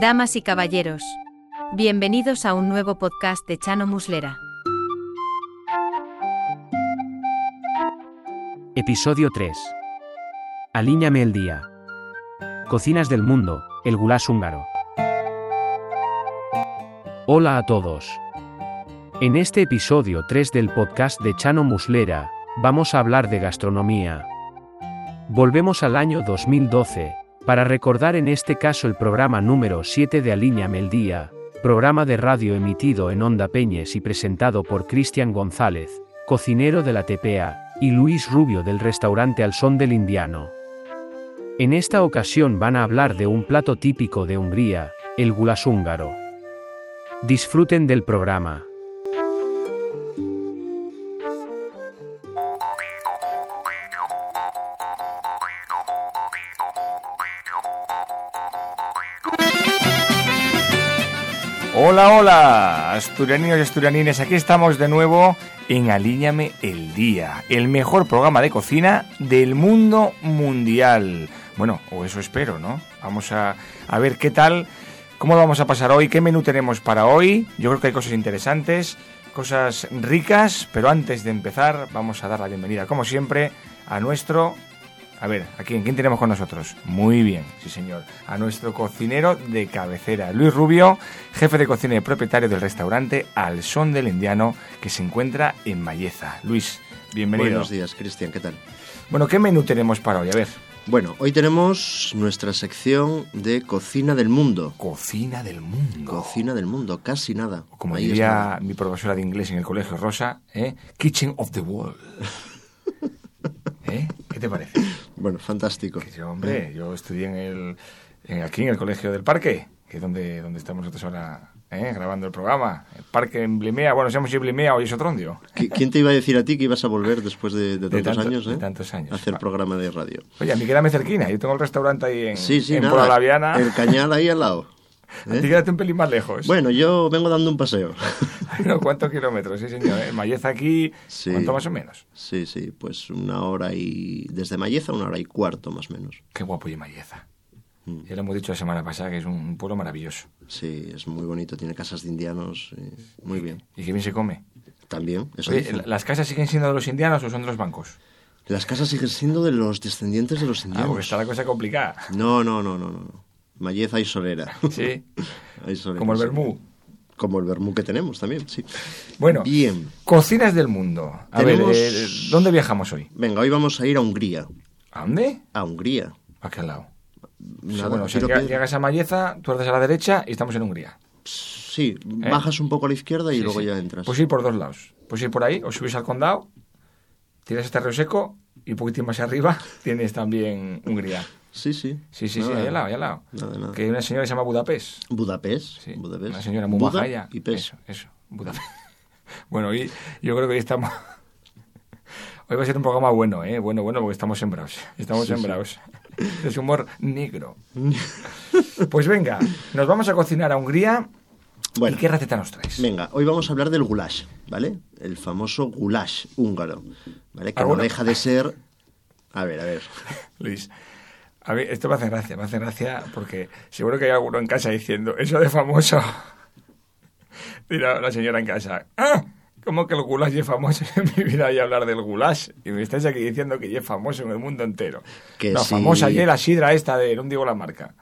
Damas y caballeros, bienvenidos a un nuevo podcast de Chano Muslera. Episodio 3. Alíñame el día. Cocinas del mundo, el gulash húngaro. Hola a todos. En este episodio 3 del podcast de Chano Muslera, vamos a hablar de gastronomía. Volvemos al año 2012, para recordar en este caso el programa número 7 de Alíñame el Día, programa de radio emitido en Onda Peñes y presentado por Cristian González, cocinero de la TPA, y Luis Rubio del restaurante Al Son del Indiano. En esta ocasión van a hablar de un plato típico de Hungría, el gulas húngaro. Disfruten del programa. Hola, hola, asturianinos y asturianines, aquí estamos de nuevo en Alíñame el Día, el mejor programa de cocina del mundo mundial. Bueno, o eso espero, ¿no? Vamos a, a ver qué tal, cómo lo vamos a pasar hoy, qué menú tenemos para hoy. Yo creo que hay cosas interesantes, cosas ricas, pero antes de empezar vamos a dar la bienvenida, como siempre, a nuestro a ver, ¿a quién? ¿Quién tenemos con nosotros? Muy bien, sí señor. A nuestro cocinero de cabecera, Luis Rubio, jefe de cocina y propietario del restaurante Al Son del Indiano, que se encuentra en Mayeza. Luis, bienvenido. Buenos días, Cristian, ¿qué tal? Bueno, ¿qué menú tenemos para hoy? A ver. Bueno, hoy tenemos nuestra sección de cocina del mundo. Cocina del mundo. Cocina del mundo, casi nada. Como Ahí diría mi profesora de inglés en el colegio Rosa, ¿eh? Kitchen of the World. ¿Eh? ¿Qué te parece? Bueno, fantástico. Que yo, hombre, yo estudié en el, en aquí en el Colegio del Parque, que es donde, donde estamos nosotros ahora ¿eh? grabando el programa. El parque en Blimea, bueno, seamos en Blimea hoy es Otrondio. ¿Qui- ¿Quién te iba a decir a ti que ibas a volver después de, de De tantos tanto- años, de eh? tantos años. A hacer Ah. programa de radio. Oye, a mí quédame cerquina, yo tengo el restaurante ahí en, Sí, sí, en nada. Laviana. El cañal ahí al lado. ¿Eh? quédate un pelín más lejos. Bueno, yo vengo dando un paseo. Hay unos cuantos kilómetros, sí señor. ¿eh? Mayeza aquí, Sí. ¿cuánto más o menos? Sí, sí, pues una hora y... Desde Mayeza una hora y cuarto, más o menos. Qué guapo y Mayeza. Mm. Ya lo hemos dicho la semana pasada, que es un pueblo maravilloso. Sí, es muy bonito, tiene casas de indianos, eh, muy bien. Y que bien se come. También, eso Oye. ¿las casas siguen siendo de los indianos o son de los bancos? Las casas siguen siendo de los descendientes de los Ah, indianos. porque está la cosa complicada. No, no, no, no, no. Mayeza y solera. Sí, Hay solera, como el sí. vermú. Como el vermú que tenemos también, sí. Bueno, Bien. cocinas del mundo. A Tenemos- ver, eh, ¿dónde viajamos hoy? Venga, hoy vamos a ir a Hungría. ¿A dónde? A Hungría. ¿A qué lado? Sí, Nada, bueno, o sea, piedra. llegas a Mayeza, tú a la derecha y estamos en Hungría. Sí, bajas un poco a la izquierda y ¿Eh? Sí, luego sí. ya entras. Pues ir por dos lados. Pues ir por ahí, o subís al condado, tiras este río seco y un poquitín más arriba tienes también Hungría. Sí, sí. Sí, sí, sí, ahí al lado, ahí al lado. Nada, nada. Que hay una señora que se llama Budapest. Budapest. Sí, Budapest. Una señora muy Buda baja y. Eso, eso, Budapest. bueno, hoy yo creo que hoy estamos... Hoy va a ser un programa bueno, ¿eh? Bueno, bueno, porque estamos sembrados. Estamos Sí, sí. sembrados. Es humor negro. Pues venga, nos vamos a cocinar a Hungría. Bueno. ¿Y qué receta nos traes? Venga, hoy vamos a hablar del goulash, ¿vale? El famoso goulash húngaro, ¿vale? Que no deja de ser... A ver, a ver. Luis, a mí esto me hace gracia, me hace gracia porque seguro que hay alguno en casa diciendo, eso de famoso. Dirá la señora en casa, ¡ah! ¿Cómo que el goulash es famoso? En mi vida hay hablar del goulash. Y me estáis aquí diciendo que es famoso en el mundo entero. Que no, sí. famosa y la sidra esta de, no digo la marca.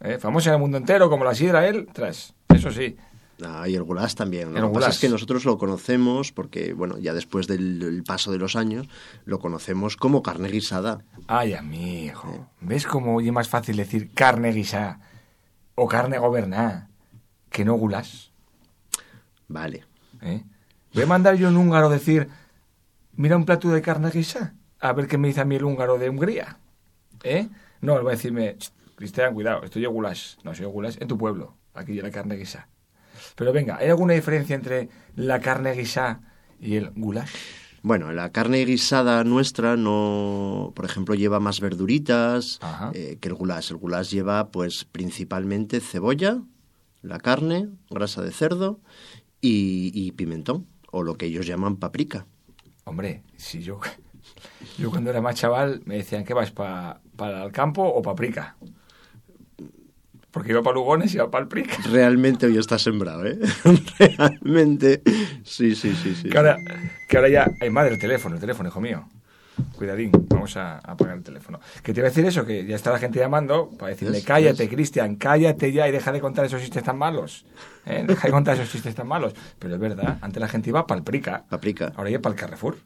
¿Eh? Famosa en el mundo entero como la sidra él, tras. Eso sí. Ah, y el goulash también. Lo El que pasa es que nosotros lo conocemos porque, bueno, ya después del el paso de los años, lo conocemos como carne guisada. Ay, amigo. ¿Ves cómo es más fácil decir carne guisada o carne gobernada que no goulash? Vale. ¿eh? Voy a mandar yo un húngaro decir, mira un plato de carne guisa, a ver qué me dice a mí el húngaro de Hungría. ¿Eh? No, él va a decirme, "Ch, Cristian, cuidado, estoy yo goulash. No, soy goulash en tu pueblo, aquí la carne guisa. Pero venga, ¿hay alguna diferencia entre la carne guisa y el goulash? Bueno, la carne guisada nuestra no, por ejemplo, lleva más verduritas eh, que el goulash. El goulash lleva, pues, principalmente cebolla, la carne, grasa de cerdo y, y pimentón, o lo que ellos llaman paprika. Hombre, si yo, yo cuando era más chaval me decían, ¿qué vas, pa- para el campo o paprika? Porque iba para Lugones y iba para el Prica. Realmente hoy está sembrado, ¿eh? Realmente. Sí, sí, sí, sí. Que ahora, que ahora ya... Ay, madre, el teléfono, el teléfono, hijo mío. Cuidadín, vamos a a apagar el teléfono. Que te iba a decir eso, que ya está la gente llamando para decirle, ¿Ves? cállate. Cristian, cállate ya y deja de contar esos chistes tan malos. ¿eh? Deja de contar esos chistes tan malos. Pero es verdad, antes la gente iba para el Prica, Paprika. ahora ya para el Carrefour.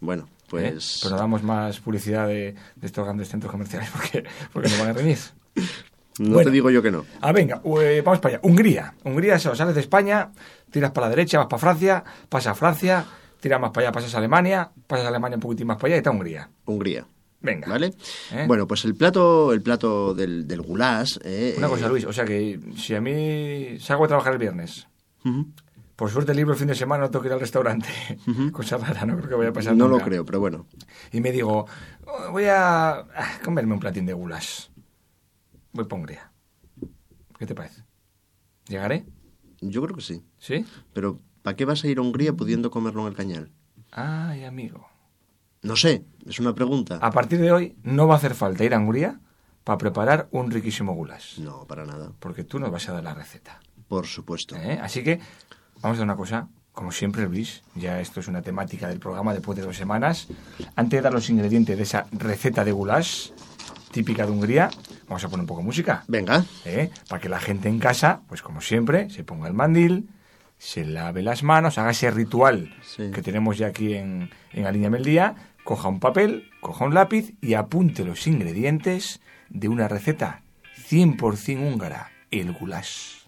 Bueno, ¿eh? pues. Pero no damos más publicidad de, de estos grandes centros comerciales porque, porque nos van a reñir. No Bueno. te digo yo que no. Ah, venga, eh, vamos para allá. Hungría. Hungría, se sales de España, tiras para la derecha, vas para Francia, pasas a Francia, tiras más para allá, pasas a Alemania, pasas a Alemania un poquitín más para allá y está Hungría. Hungría. Venga. ¿Vale? ¿Eh? Bueno, pues el plato, el plato del, del goulash. eh, Una cosa, eh, Luis, o sea que si a mí salgo a trabajar el viernes, por suerte libre el fin de semana, no tengo que ir al restaurante. Cosa rara, no creo que vaya a pasar No lo creo, pero bueno. Y me digo, "Oh, voy a ah, comerme un platín de gulas. Voy para Hungría. ¿Qué te parece? ¿Llegaré? Yo creo que sí. ¿Sí? Pero ¿para qué vas a ir a Hungría pudiendo comerlo en el cañal? Ay, amigo. No sé, es una pregunta. A partir de hoy no va a hacer falta ir a Hungría para preparar un riquísimo gulas. No, para nada. Porque tú nos vas a dar la receta. Por supuesto. ¿eh? Así que vamos a una cosa. Como siempre, Luis, ya esto es una temática del programa después de dos semanas. Antes de dar los ingredientes de esa receta de goulash típica de Hungría, vamos a poner un poco de música. Venga, ¿eh? Para que la gente en casa, pues como siempre, se ponga el mandil, se lave las manos, haga ese ritual Sí. que tenemos ya aquí en, en Alíñame el Día, coja un papel, coja un lápiz y apunte los ingredientes de una receta 100% húngara, el goulash.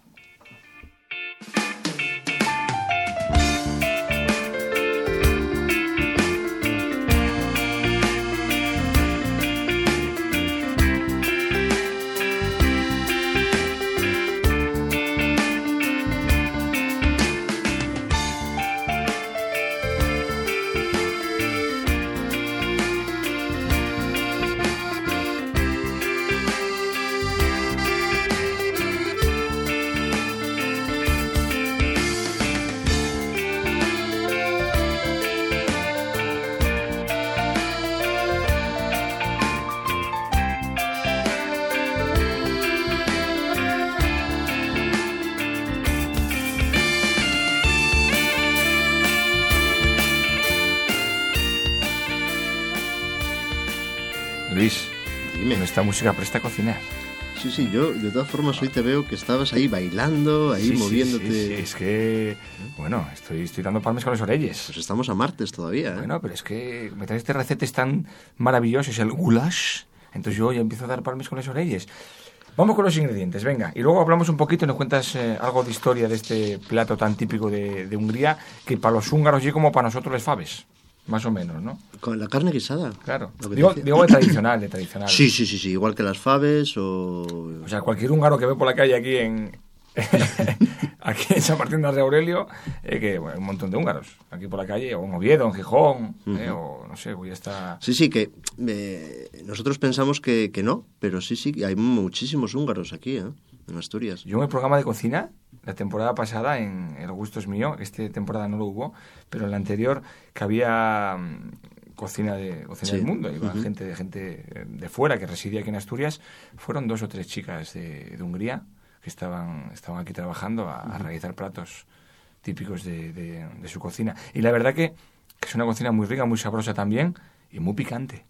Luis, dime. esta música presta a cocinar. Sí, sí, yo de todas formas hoy te veo que estabas ahí bailando, ahí Sí, moviéndote. sí, sí, es que, bueno, estoy, estoy dando palmas con los orelles. Pues estamos a martes todavía, ¿eh? Bueno, pero es que me traes este recetas tan maravillosos, el goulash. Entonces yo ya empiezo a dar palmas con los orelles. Vamos con los ingredientes, venga. Y luego hablamos un poquito y nos cuentas eh, algo de historia de este plato tan típico de, de Hungría, que para los húngaros y como para nosotros les faves. Más o menos, ¿no? Con la carne guisada. Claro. Digo, de tradicional, de tradicional. Sí, sí, sí, sí, igual que las faves o... O sea, cualquier húngaro que ve por la calle aquí en... aquí en San Martín de Aurelio, eh, que bueno, un montón de húngaros aquí por la calle, o en Oviedo, en Gijón, eh, o no sé, voy a estar... Sí, sí, que eh, nosotros pensamos que, que no, pero sí, sí, hay muchísimos húngaros aquí, ¿eh? En Asturias. Yo en el programa de cocina, la temporada pasada, en El gusto es mío, esta temporada no lo hubo, pero en la anterior, que había mm, cocina, de, cocina Sí. del mundo, iba Ujú. gente, gente eh, de fuera que residía aquí en Asturias, fueron dos o tres chicas de, de Hungría que estaban, estaban aquí trabajando a, a realizar platos típicos de, de- de su cocina. Y la verdad que, que es una cocina muy rica, muy sabrosa también y muy picante.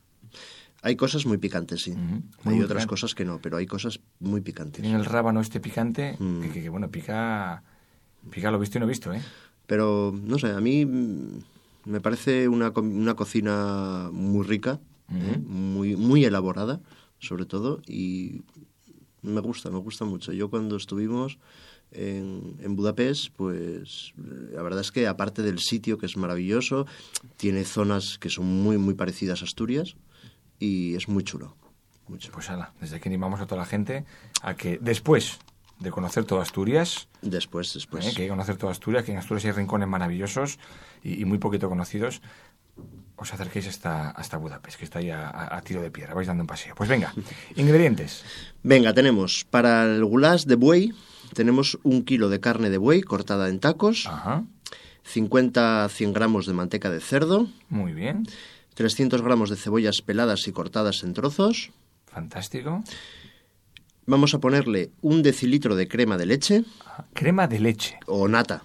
Hay cosas muy picantes, sí. Muy, hay otras picante. cosas que no, pero hay cosas muy picantes. Tienen el rábano este picante, Mm. que, que- que, bueno, pica, pica lo visto y no visto, ¿eh? Pero, no sé, a mí mm, me parece una, una cocina muy rica, ¿eh? Muy, muy elaborada, sobre todo, y me gusta, me gusta mucho. Yo cuando estuvimos en, en Budapest, pues eh, la verdad es que aparte del sitio, que es maravilloso, tiene zonas que son muy, muy parecidas a Asturias, y es muy chulo. Muy chulo. Pues ala, desde aquí animamos a toda la gente a que después de conocer toda Asturias, Después, después. ¿eh? que hay que conocer toda Asturias, que en Asturias hay rincones maravillosos y, y muy poquito conocidos, os acerquéis hasta, hasta Budapest, que está ahí a, a- tiro de piedra, vais dando un paseo. Pues venga, ingredientes. Venga, tenemos para el goulash de buey, tenemos un kilo de carne de buey cortada en tacos, Ajá, 50 a 100 gramos de manteca de cerdo, muy bien, 300 gramos de cebollas peladas y cortadas en trozos, fantástico. Vamos a ponerle un decilitro de crema de leche Crema de leche. o nata,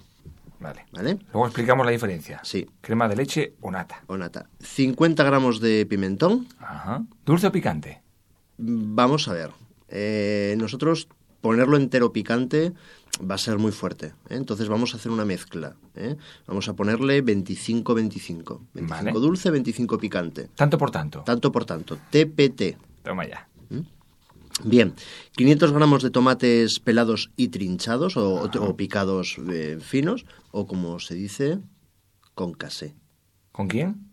Vale. ¿vale? Luego explicamos la diferencia. Sí. Crema de leche o nata. O nata. 50 gramos de pimentón. Ajá. ¿Dulce o picante? Vamos a ver. eh, nosotros ponerlo entero picante va a ser muy fuerte. ¿eh? Entonces vamos a hacer una mezcla. ¿eh? Vamos a ponerle 25-25. 25 Vale. dulce, 25 picante. Tanto por tanto. Tanto por tanto. TPT. Toma ya. Bien, 500 gramos de tomates pelados y trinchados o, o picados eh, finos o como se dice, con casé. ¿Con quién?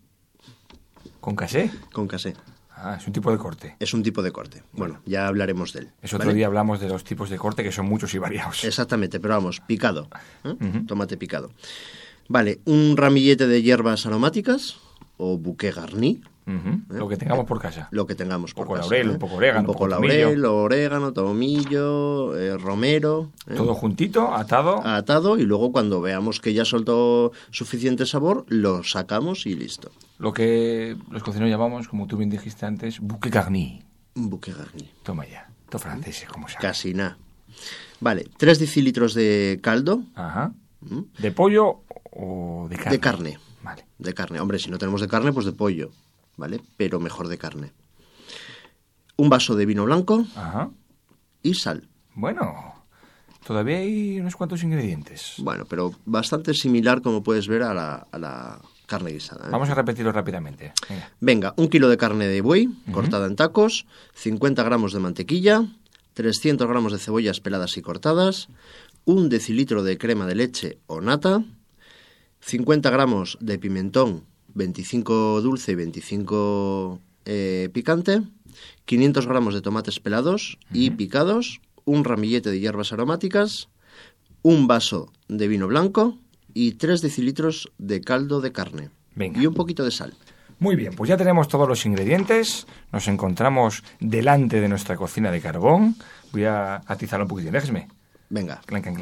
¿Con casé? Con casé. Ah, es un tipo de corte. Es un tipo de corte. Bueno, ya hablaremos de él. Es otro ¿vale? día hablamos de los tipos de corte que son muchos y variados. Exactamente, pero vamos, picado. ¿eh? Tomate picado. Vale, un ramillete de hierbas aromáticas o bouquet garni, Ujú, Lo que tengamos por casa. lo que tengamos Un por poco casa, laurel, ¿eh? un poco orégano, un poco un poco laurel, orégano, tomillo, eh, romero, ¿eh? Todo juntito, atado. atado y luego cuando veamos que ya soltó suficiente sabor, lo sacamos y listo. Lo que los cocineros llamamos, como tú bien dijiste antes, bouquet garni. Un bouquet garni. Toma ya. Todo francés, como sabes. Casi nada. Vale, 3 decilitros de caldo Ajá. ¿m? ¿De pollo o de carne? de carne. Vale. De carne. Hombre, si no tenemos de carne, pues de pollo, ¿vale? Pero mejor de carne. Un vaso de vino blanco Ajá. y sal. Bueno, todavía hay unos cuantos ingredientes. Bueno, pero bastante similar, como puedes ver, a la, a la carne guisada. ¿eh? Vamos a repetirlo rápidamente. Venga. Venga, un kilo de carne de buey cortada en tacos, 50 gramos de mantequilla, 300 gramos de cebollas peladas y cortadas, un decilitro de crema de leche o nata, 50 gramos de pimentón, 25 dulce y 25 picante, 500 gramos de tomates pelados y picados, un ramillete de hierbas aromáticas, un vaso de vino blanco y 3 decilitros de caldo de carne. Venga. Y un poquito de sal. Muy bien, pues ya tenemos todos los ingredientes, nos encontramos delante de nuestra cocina de carbón. Voy a atizarlo un poquitín, déjeme. Venga. Venga,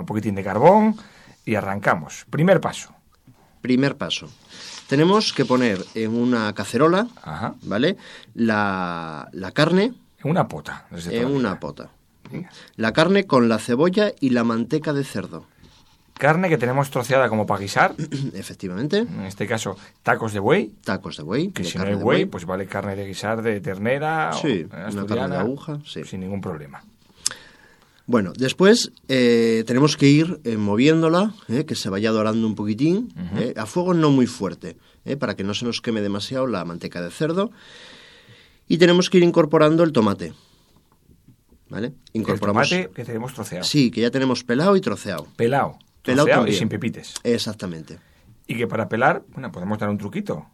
un poquitín de carbón y arrancamos. Primer paso. Primer paso. Tenemos que poner en una cacerola, Ajá. ¿vale? La, la carne En una pota. desde en una vida. pota. La carne con la cebolla y la manteca de cerdo. Carne que tenemos troceada como para guisar. Efectivamente. En este caso, tacos de buey. Tacos de buey. Que de si no hay buey, pues vale carne de guisar de ternera Sí, o una carne de aguja, sí. Sin ningún problema. Bueno, después eh, tenemos que ir eh, moviéndola, eh, que se vaya dorando un poquitín, eh, a fuego no muy fuerte, para que no se nos queme demasiado la manteca de cerdo. Y tenemos que ir incorporando el tomate. ¿Vale? El Incorporamos. tomate que tenemos troceado. Sí, que ya tenemos pelado y troceado. Pelado. Pelado y sin pepites. Exactamente. Y que para pelar, bueno, podemos dar un truquito.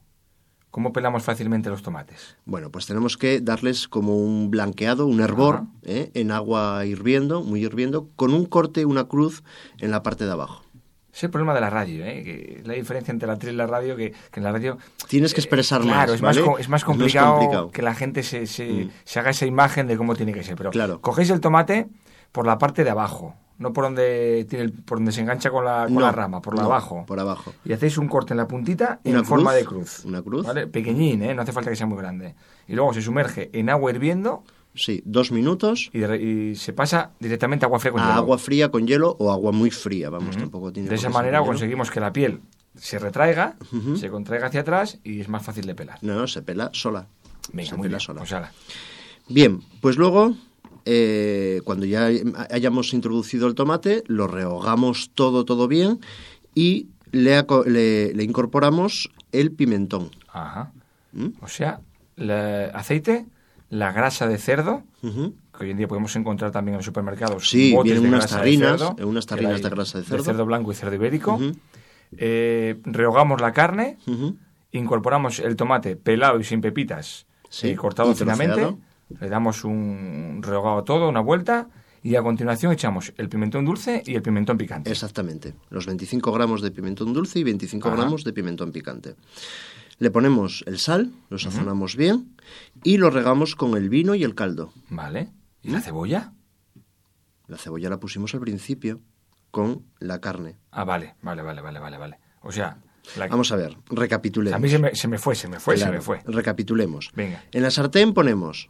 ¿Cómo pelamos fácilmente los tomates? Bueno, pues tenemos que darles como un blanqueado, un hervor. ¿eh? en agua hirviendo, muy hirviendo, con un corte, una cruz en la parte de abajo. Es el problema de la radio, ¿eh? Que la diferencia entre la tele y la radio, que, que en la radio... Tienes que expresar más, Claro, es, más, ¿vale? co- es más Es más complicado, complicado. que la gente se, se, Mm. se haga esa imagen de cómo tiene que ser. Pero Claro. cogéis el tomate por la parte de abajo, no por donde, tiene el- por donde se engancha con la, con No, la rama, por la no, abajo. Por abajo. Y hacéis un corte en la puntita Una en forma cruz, de cruz. una cruz. ¿vale? Pequeñín, ¿eh? No hace falta que sea muy grande. Y luego se sumerge en agua hirviendo Sí, dos minutos y, de re- y se pasa directamente a agua fría con a hielo. agua fría con hielo o agua muy fría, vamos, Ujú. tampoco tiene De esa manera conseguimos que la piel se retraiga, se contraiga hacia atrás y es más fácil de pelar. No, no, se pela sola. Venga, se muy pela bien. sola. Pues ala. Bien, pues luego, eh, cuando ya hayamos introducido el tomate, lo rehogamos todo, todo bien y le, aco- le- le incorporamos el pimentón. Ajá. ¿Mm? O sea, el aceite, la grasa de cerdo, que hoy en día podemos encontrar también en los supermercados. Sí, botes vienen de unas de tarrinas, cerdo, eh, unas tarrinas de grasa de cerdo. cerdo blanco y cerdo ibérico. Eh, rehogamos la carne, incorporamos el tomate pelado y sin pepitas, Sí, eh, cortado y troceado. Le damos un rehogado todo, una vuelta, y a continuación echamos el pimentón dulce y el pimentón picante. Exactamente. Los 25 gramos de pimentón dulce y 25 Ajá. gramos de pimentón picante. Le ponemos el sal, lo sazonamos bien y lo regamos con el vino y el caldo. ¿Vale? ¿Y ¿Mm? la cebolla? La cebolla la pusimos al principio con la carne. Ah, vale, vale, vale, vale, vale, vale. O sea, la- Vamos a ver, recapitulemos. a mí se me, se me fue, se me fue, Claro, se me fue. Recapitulemos. Venga. En la sartén ponemos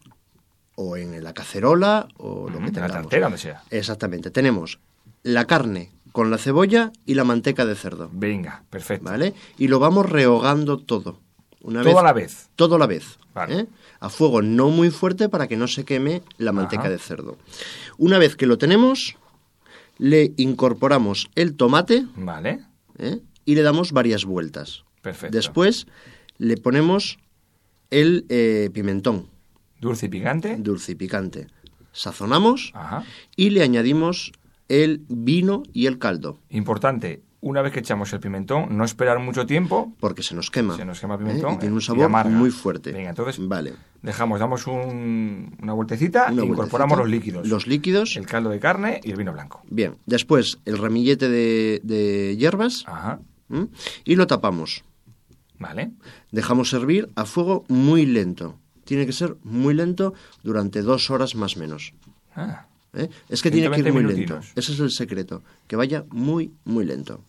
o en la cacerola o lo que la tartera, donde sea. Exactamente. Tenemos la carne con la cebolla y la manteca de cerdo. Venga, perfecto. ¿Vale? Y lo vamos rehogando todo. Una Todo vez, a la vez. Todo a la vez. Vale. ¿eh? A fuego no muy fuerte para que no se queme la manteca Ajá. de cerdo. Una vez que lo tenemos, le incorporamos el tomate Vale, ¿eh? y le damos varias vueltas. perfecto. Después le ponemos el eh, pimentón, Dulce y picante. dulce y picante. Sazonamos Ajá. y le añadimos el vino y el caldo, Importante, una vez que echamos el pimentón, no esperar mucho tiempo. porque se nos quema. Se nos quema el ¿eh? pimentón, Y tiene un sabor muy fuerte. Venga, entonces- Vale. Dejamos, damos un- una vueltecita Una e incorporamos vueltecita. los líquidos. Los líquidos. El caldo de carne y el vino blanco. Bien. Después el ramillete de, de hierbas Ajá. ¿m? y lo tapamos. Vale. Dejamos servir a fuego muy lento. Tiene que ser muy lento durante dos horas más o menos. Ah, ¿eh? Es que tiene que ir 120 muy minutinos. lento. Ese es el secreto. Que vaya muy, muy lento.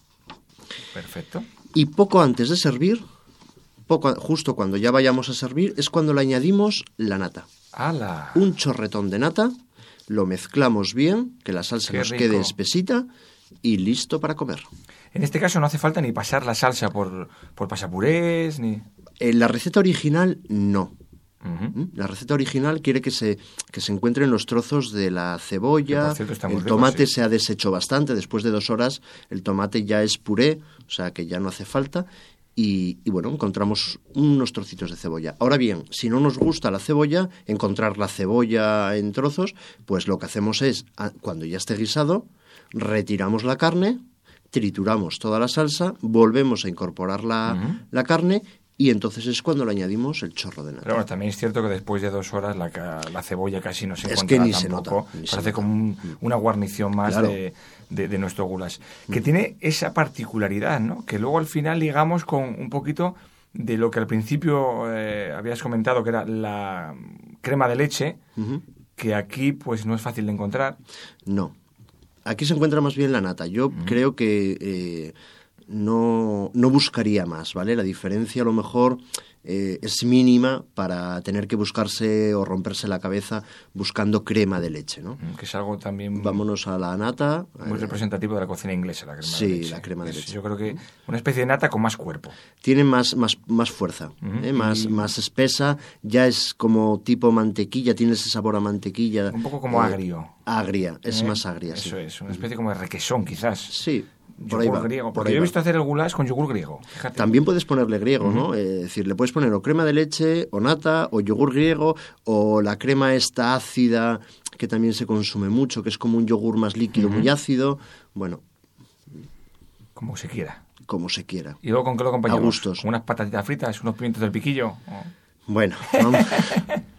perfecto. Y poco antes de servir, poco, justo cuando ya vayamos a servir, es cuando le añadimos la nata. ¡Hala! Un chorretón de nata, lo mezclamos bien, que la salsa Qué nos rico. quede espesita y listo para comer. En este caso no hace falta ni pasar la salsa por, por pasapurés, ni... En la receta original, no. ¿Mm? La receta original quiere que se, que se encuentren los trozos de la cebolla, cierto, el rico, tomate sí. se ha deshecho bastante, después de dos horas el tomate ya es puré, o sea que ya no hace falta, y, y bueno, encontramos unos trocitos de cebolla. Ahora bien, si no nos gusta la cebolla, encontrar la cebolla en trozos, pues lo que hacemos es, cuando ya esté guisado, retiramos la carne, trituramos toda la salsa, volvemos a incorporar la, la carne y entonces es cuando le añadimos el chorro de nata. Pero bueno, también es cierto que después de dos horas la, la cebolla casi no se Es encuentra que ni se nota, ni Parece como un- una guarnición más Claro. de, de- de nuestro goulash. Que tiene esa particularidad, ¿no? Que luego al final ligamos con un poquito de lo que al principio eh, habías comentado, que era la crema de leche, que aquí pues no es fácil de encontrar. No. Aquí se encuentra más bien la nata. Yo creo que eh, no, no buscaría más, ¿vale? La diferencia a lo mejor eh, es mínima para tener que buscarse o romperse la cabeza buscando crema de leche, ¿no? mm, Que es algo también Vámonos a la nata. muy eh, representativo de la cocina inglesa, la crema de Sí, leche. la crema de Es, leche. Yo creo que una especie de nata con más cuerpo. tiene más, más, más fuerza. ¿eh? más, Y- más espesa, ya es como tipo mantequilla, tiene ese sabor a mantequilla. Un poco como agrio. Agria, es más agria, sí. Eso es, una especie como de requesón, quizás. Sí, por yogur va, griego. por Porque yo he visto hacer el goulash con yogur griego. Fíjate. También puedes ponerle griego, ¿no? Eh, Es decir, le puedes poner o crema de leche, o nata, o yogur griego, o la crema esta ácida, que también se consume mucho, que es como un yogur más líquido, muy ácido. Bueno, Como se quiera. como se quiera. ¿Y luego con qué lo acompañamos? A gustos. ¿Con unas patatitas fritas, unos pimientos del piquillo? ¿O? Bueno, vamos,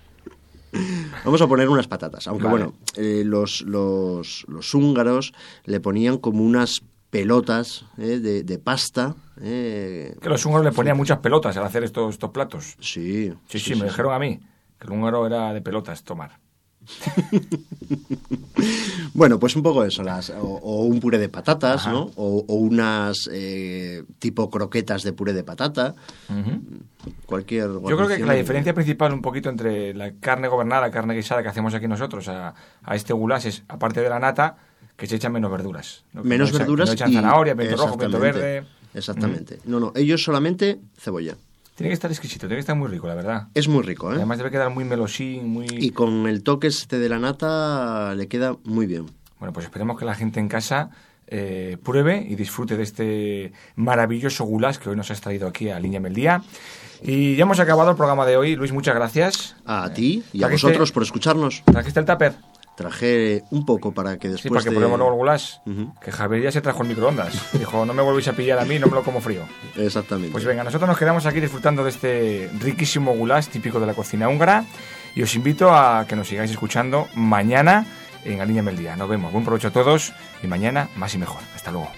vamos a poner unas patatas. Aunque Vale. bueno, eh, los, los, los húngaros le ponían como unas pelotas eh, de, de pasta. eh, Que los húngaros le ponían muchas pelotas al hacer estos, estos platos. Sí, Sí, sí, me dijeron a mí que el húngaro era de pelotas tomar. Bueno, pues un poco eso, las, o, o un puré de patatas, Ajá. ¿no? O, o unas eh, tipo croquetas de puré de patata, Ujú. cualquier Yo creo que la diferencia principal un poquito entre la carne gobernada, la carne guisada que hacemos aquí nosotros a, a este goulash es, aparte de la nata, que se echan menos verduras. ¿no? Menos no echan- que verduras no echan y... zanahoria, pimiento rojo, pimiento verde. Exactamente. No, no, ellos solamente cebolla. Tiene que estar exquisito, tiene que estar muy rico, la verdad. Es muy rico, ¿eh? Además debe quedar muy melosín, muy... Y con el toque este de la nata le queda muy bien. Bueno, pues esperemos que la gente en casa eh, pruebe y disfrute de este maravilloso goulash que hoy nos has traído aquí a Líñame el Día. Y ya hemos acabado el programa de hoy. Luis, muchas gracias. A ti y a Trajiste- vosotros por escucharnos. ¿Trajiste el tupper? Traje un poco para que Sí, después para que de... probemos luego el goulash. Ujú. Que Javier ya se trajo el microondas. Dijo, no me volvéis a pillar a mí, no me lo como frío. Exactamente. Pues venga, nosotros nos quedamos aquí disfrutando de este riquísimo goulash típico de la cocina húngara. Y os invito a que nos sigáis escuchando mañana en Alíñame el Día. Nos vemos. Buen provecho a todos y mañana más y mejor. Hasta luego.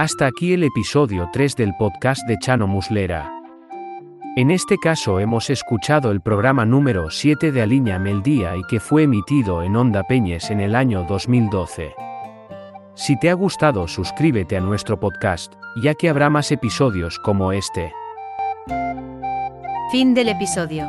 Hasta aquí el episodio 3 del podcast de Chano Muslera. En este caso hemos escuchado el programa número 7 de Alíñame el Día y que fue emitido en Onda Peñes en el año 2012. Si te ha gustado, suscríbete a nuestro podcast, ya que habrá más episodios como este. Fin del episodio.